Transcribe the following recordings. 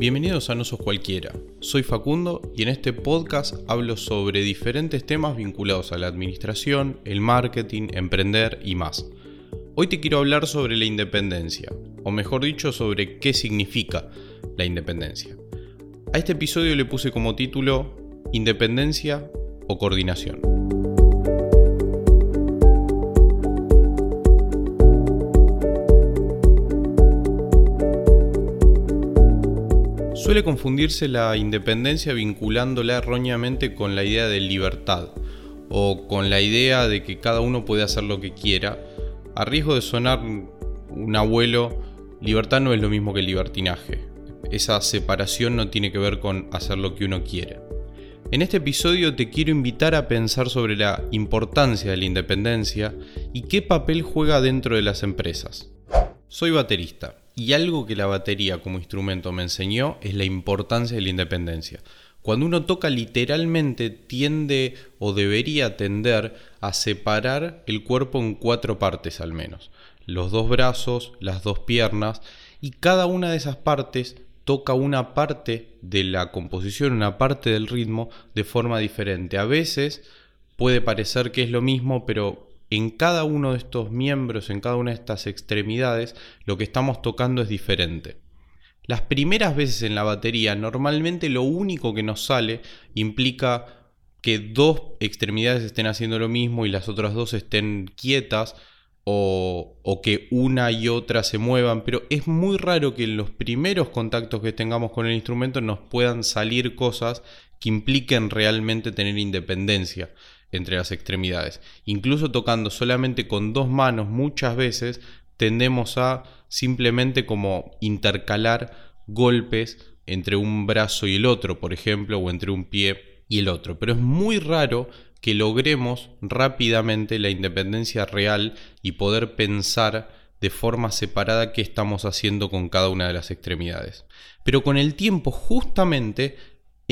Bienvenidos a No Sos Cualquiera. Soy Facundo y en este podcast hablo sobre diferentes temas vinculados a la administración, el marketing, emprender y más. Hoy te quiero hablar sobre la independencia, o mejor dicho, sobre qué significa la independencia. A este episodio le puse como título Independencia o Coordinación. Suele confundirse la independencia vinculándola erróneamente con la idea de libertad o con la idea de que cada uno puede hacer lo que quiera. A riesgo de sonar un abuelo, libertad no es lo mismo que libertinaje. Esa separación no tiene que ver con hacer lo que uno quiere. En este episodio te quiero invitar a pensar sobre la importancia de la independencia y qué papel juega dentro de las empresas. Soy baterista y algo que la batería como instrumento me enseñó es la importancia de la independencia. Cuando uno toca literalmente tiende o debería tender a separar el cuerpo en cuatro partes al menos. Los dos brazos, las dos piernas y cada una de esas partes toca una parte de la composición, una parte del ritmo de forma diferente. A veces puede parecer que es lo mismo, pero en cada uno de estos miembros, en cada una de estas extremidades, lo que estamos tocando es diferente. Las primeras veces en la batería, normalmente lo único que nos sale implica que dos extremidades estén haciendo lo mismo y las otras dos estén quietas o, o, que una y otra se muevan, pero es muy raro que en los primeros contactos que tengamos con el instrumento nos puedan salir cosas que impliquen realmente tener independencia entre las extremidades. Incluso tocando solamente con dos manos muchas veces tendemos a simplemente como intercalar golpes entre un brazo y el otro, por ejemplo, o entre un pie y el otro. Pero es muy raro que logremos rápidamente la independencia real y poder pensar de forma separada qué estamos haciendo con cada una de las extremidades. Pero con el tiempo justamente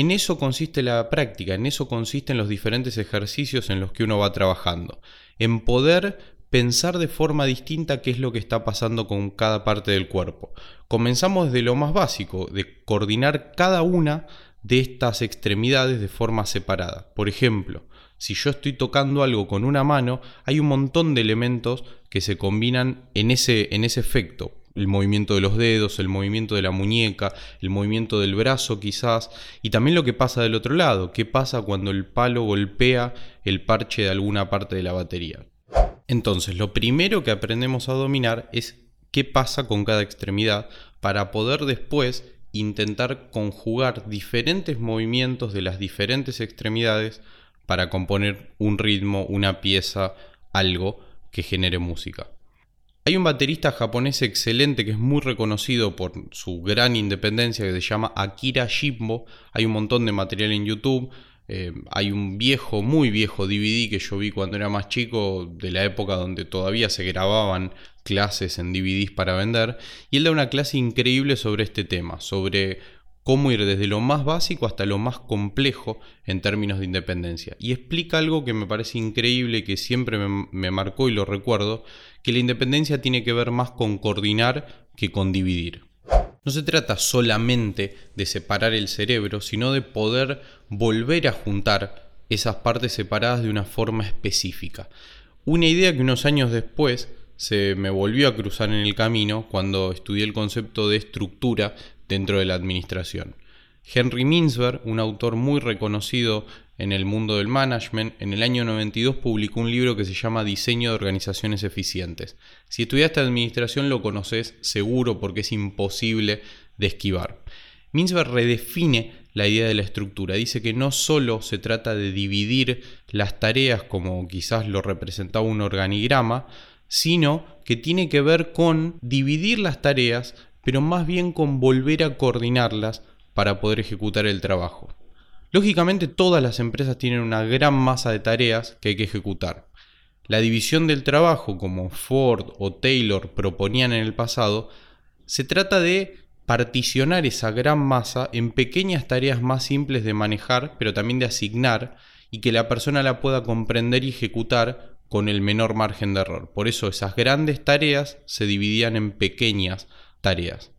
en eso consiste la práctica, en eso consisten los diferentes ejercicios en los que uno va trabajando, en poder pensar de forma distinta qué es lo que está pasando con cada parte del cuerpo. Comenzamos desde lo más básico, de coordinar cada una de estas extremidades de forma separada. Por ejemplo, si yo estoy tocando algo con una mano, hay un montón de elementos que se combinan en ese, en ese efecto el movimiento de los dedos, el movimiento de la muñeca, el movimiento del brazo quizás, y también lo que pasa del otro lado, qué pasa cuando el palo golpea el parche de alguna parte de la batería. Entonces, lo primero que aprendemos a dominar es qué pasa con cada extremidad para poder después intentar conjugar diferentes movimientos de las diferentes extremidades para componer un ritmo, una pieza, algo que genere música. Hay un baterista japonés excelente que es muy reconocido por su gran independencia que se llama Akira Shimbo. Hay un montón de material en YouTube. Eh, hay un viejo, muy viejo DVD que yo vi cuando era más chico, de la época donde todavía se grababan clases en DVDs para vender. Y él da una clase increíble sobre este tema, sobre cómo ir desde lo más básico hasta lo más complejo en términos de independencia. Y explica algo que me parece increíble que siempre me, marcó y lo recuerdo, que la independencia tiene que ver más con coordinar que con dividir. No se trata solamente de separar el cerebro, sino de poder volver a juntar esas partes separadas de una forma específica. Una idea que unos años después se me volvió a cruzar en el camino cuando estudié el concepto de estructura dentro de la administración. Henry Mintzberg, un autor muy reconocido en el mundo del management, en el año 92 publicó un libro que se llama Diseño de Organizaciones Eficientes. Si estudiaste administración lo conoces seguro porque es imposible de esquivar. Mintzberg redefine la idea de la estructura. Dice que no solo se trata de dividir las tareas como quizás lo representaba un organigrama, sino que tiene que ver con dividir las tareas pero más bien con volver a coordinarlas para poder ejecutar el trabajo. Lógicamente todas las empresas tienen una gran masa de tareas que hay que ejecutar. La división del trabajo, como Ford o Taylor proponían en el pasado, se trata de particionar esa gran masa en pequeñas tareas más simples de manejar, pero también de asignar, y que la persona la pueda comprender y ejecutar con el menor margen de error. Por eso esas grandes tareas se dividían en pequeñas tareas.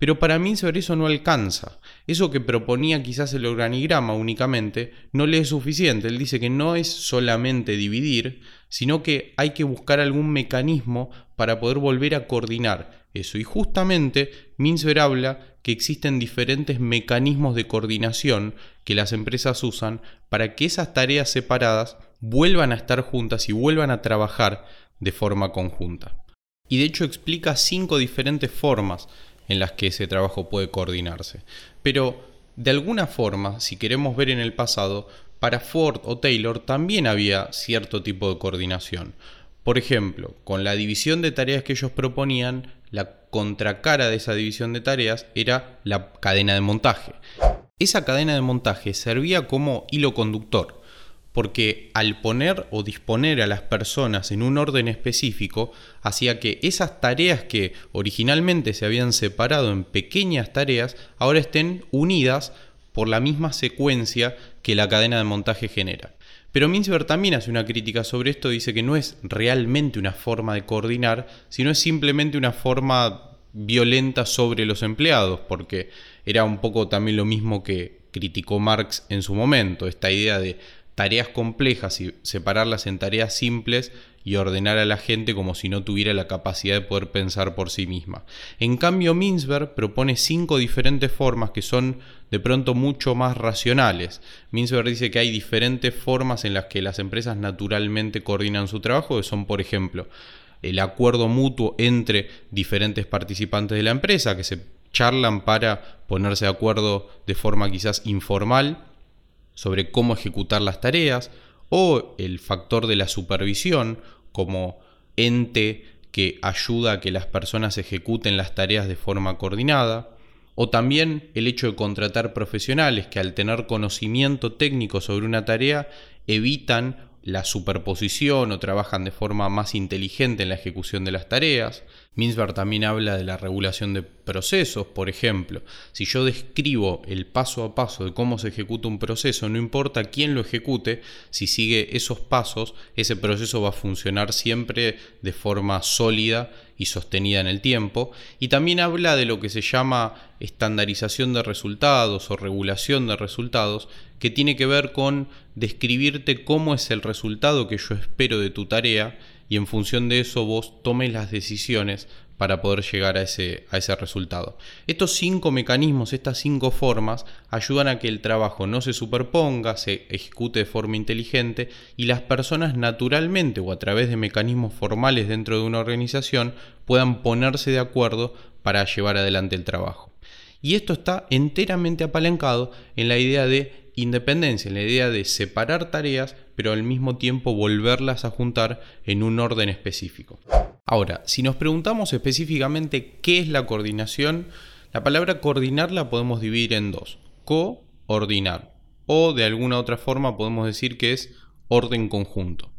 Pero para Mintzberg eso no alcanza. Eso que proponía quizás el organigrama únicamente no le es suficiente. Él dice que no es solamente dividir, sino que hay que buscar algún mecanismo para poder volver a coordinar eso. Y justamente Mintzberg habla que existen diferentes mecanismos de coordinación que las empresas usan para que esas tareas separadas vuelvan a estar juntas y vuelvan a trabajar de forma conjunta. Y de hecho explica cinco diferentes formas en las que ese trabajo puede coordinarse. Pero de alguna forma, si queremos ver en el pasado, para Ford o Taylor también había cierto tipo de coordinación. Por ejemplo, con la división de tareas que ellos proponían, la contracara de esa división de tareas era la cadena de montaje. Esa cadena de montaje servía como hilo conductor porque al poner o disponer a las personas en un orden específico, hacía que esas tareas que originalmente se habían separado en pequeñas tareas, ahora estén unidas por la misma secuencia que la cadena de montaje genera. Pero Mintzberg también hace una crítica sobre esto, dice que no es realmente una forma de coordinar, sino es simplemente una forma violenta sobre los empleados, porque era un poco también lo mismo que criticó Marx en su momento, esta idea de tareas complejas y separarlas en tareas simples y ordenar a la gente como si no tuviera la capacidad de poder pensar por sí misma. En cambio, Mintzberg propone cinco diferentes formas que son de pronto mucho más racionales. Mintzberg dice que hay diferentes formas en las que las empresas naturalmente coordinan su trabajo, que son, por ejemplo, el acuerdo mutuo entre diferentes participantes de la empresa, que se charlan para ponerse de acuerdo de forma quizás informal sobre cómo ejecutar las tareas, o el factor de la supervisión como ente que ayuda a que las personas ejecuten las tareas de forma coordinada, o también el hecho de contratar profesionales que al tener conocimiento técnico sobre una tarea evitan la superposición o trabajan de forma más inteligente en la ejecución de las tareas. Mintzberg también habla de la regulación de procesos, por ejemplo. Si yo describo el paso a paso de cómo se ejecuta un proceso, no importa quién lo ejecute, si sigue esos pasos, ese proceso va a funcionar siempre de forma sólida y sostenida en el tiempo. Y también habla de lo que se llama estandarización de resultados o regulación de resultados, que tiene que ver con describirte cómo es el resultado que yo espero de tu tarea y en función de eso vos tomes las decisiones para poder llegar a ese, a ese resultado. Estos cinco mecanismos, estas cinco formas, ayudan a que el trabajo no se superponga, se ejecute de forma inteligente y las personas naturalmente o a través de mecanismos formales dentro de una organización puedan ponerse de acuerdo para llevar adelante el trabajo. Y esto está enteramente apalancado en la idea de independencia, en la idea de separar tareas, pero al mismo tiempo volverlas a juntar en un orden específico. Ahora, si nos preguntamos específicamente qué es la coordinación, la palabra coordinar la podemos dividir en dos, coordinar, o de alguna otra forma podemos decir que es orden conjunto.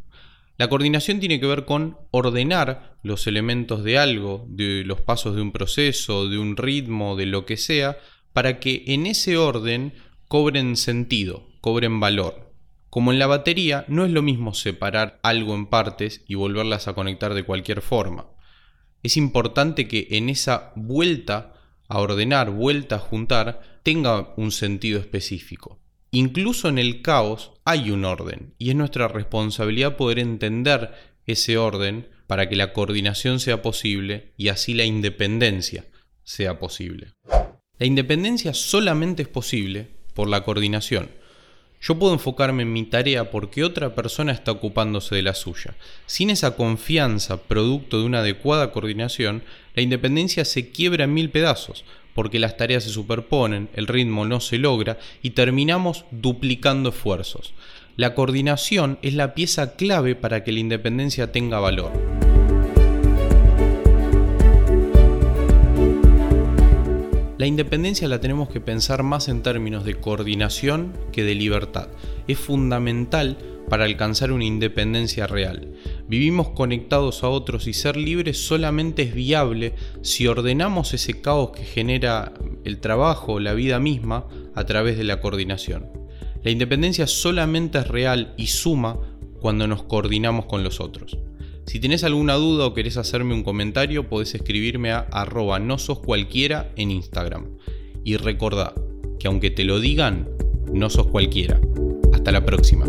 La coordinación tiene que ver con ordenar los elementos de algo, de los pasos de un proceso, de un ritmo, de lo que sea, para que en ese orden cobren sentido, cobren valor. Como en la batería, no es lo mismo separar algo en partes y volverlas a conectar de cualquier forma. Es importante que en esa vuelta a ordenar, vuelta a juntar, tenga un sentido específico. Incluso en el caos hay un orden y es nuestra responsabilidad poder entender ese orden para que la coordinación sea posible y así la independencia sea posible. La independencia solamente es posible por la coordinación. Yo puedo enfocarme en mi tarea porque otra persona está ocupándose de la suya. Sin esa confianza, producto de una adecuada coordinación, la independencia se quiebra en mil pedazos, porque las tareas se superponen, el ritmo no se logra y terminamos duplicando esfuerzos. La coordinación es la pieza clave para que la independencia tenga valor. La independencia la tenemos que pensar más en términos de coordinación que de libertad. Es fundamental para alcanzar una independencia real. Vivimos conectados a otros y ser libres solamente es viable si ordenamos ese caos que genera el trabajo, la vida misma, a través de la coordinación. La independencia solamente es real y suma cuando nos coordinamos con los otros. Si tenés alguna duda o querés hacerme un comentario, podés escribirme a arroba no sos cualquiera en Instagram. Y recordá que aunque te lo digan, no sos cualquiera. Hasta la próxima.